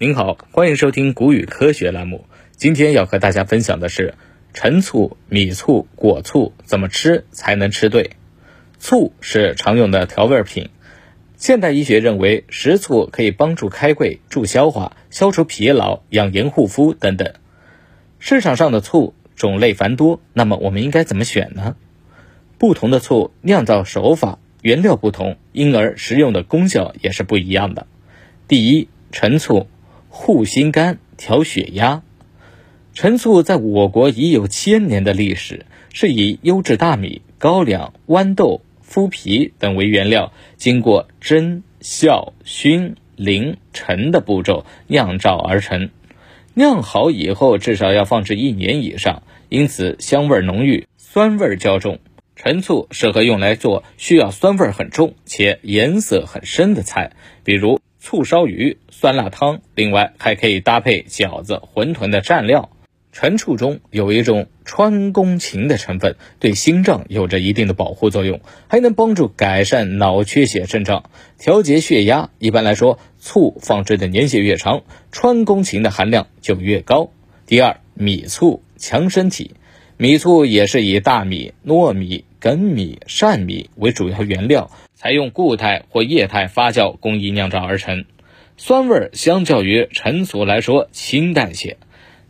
您好，欢迎收听谷雨科学栏目。今天要和大家分享的是陈醋、米醋、果醋怎么吃才能吃对。醋是常用的调味品，现代医学认为食醋可以帮助开胃、助消化、消除疲劳、养颜护肤等等。市场上的醋种类繁多，那么我们应该怎么选呢？不同的醋酿造手法、原料不同，因而食用的功效也是不一样的。第一，陈醋。护心肝、调血压。陈醋在我国已有千年的历史，是以优质大米、高粱、豌豆、麸皮等为原料，经过蒸、酵、熏、淋、陈的步骤酿造而成。酿好以后，至少要放置一年以上，因此香味浓郁，酸味较重。陈醋适合用来做需要酸味很重且颜色很深的菜，比如。醋烧鱼、酸辣汤，另外还可以搭配饺子、馄饨的蘸料。陈醋中有一种川芎嗪的成分，对心脏有着一定的保护作用，还能帮助改善脑缺血症状、调节血压。一般来说，醋放置的年限越长，川芎嗪的含量就越高。第二，米醋强身体。米醋也是以大米、糯米、粳米、鳝米为主要原料。采用固态或液态发酵工艺酿造而成，酸味相较于陈醋来说清淡些。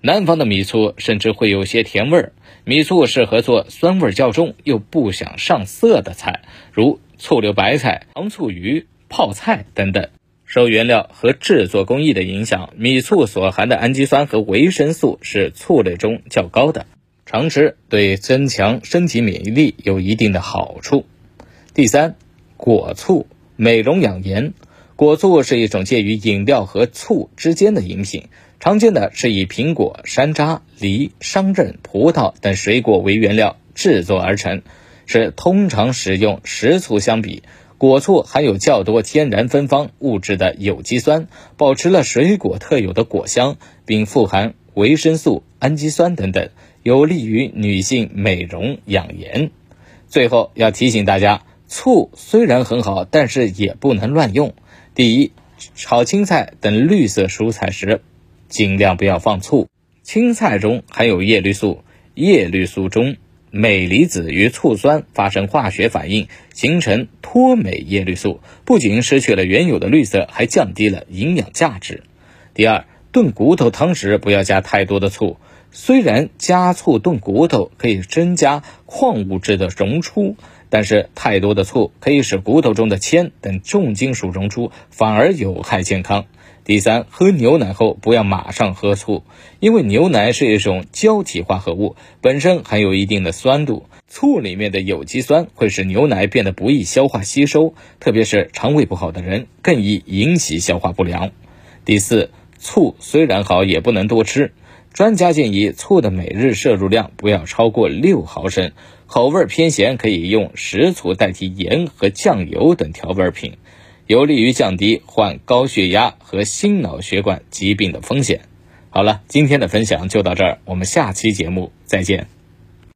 南方的米醋甚至会有些甜味儿。米醋适合做酸味较重又不想上色的菜，如醋溜白菜、糖醋鱼、泡菜等等。受原料和制作工艺的影响，米醋所含的氨基酸和维生素是醋类中较高的，常吃对增强身体免疫力有一定的好处。第三。果醋美容养颜，果醋是一种介于饮料和醋之间的饮品，常见的是以苹果、山楂、梨、桑葚、葡萄等水果为原料制作而成，是通常使用食醋相比，果醋含有较多天然芬芳物质的有机酸，保持了水果特有的果香，并富含维生素、氨基酸等等，有利于女性美容养颜。最后要提醒大家。醋虽然很好，但是也不能乱用。第一，炒青菜等绿色蔬菜时，尽量不要放醋。青菜中含有叶绿素，叶绿素中镁离子与醋酸发生化学反应，形成脱镁叶绿素，不仅失去了原有的绿色，还降低了营养价值。第二，炖骨头汤时不要加太多的醋。虽然加醋炖骨头可以增加矿物质的溶出。但是太多的醋可以使骨头中的铅等重金属溶出，反而有害健康。第三，喝牛奶后不要马上喝醋，因为牛奶是一种胶体化合物，本身含有一定的酸度，醋里面的有机酸会使牛奶变得不易消化吸收，特别是肠胃不好的人更易引起消化不良。第四，醋虽然好，也不能多吃。专家建议醋的每日摄入量不要超过六毫升，口味偏咸可以用食醋代替盐和酱油等调味品，有利于降低患高血压和心脑血管疾病的风险。好了，今天的分享就到这儿，我们下期节目再见。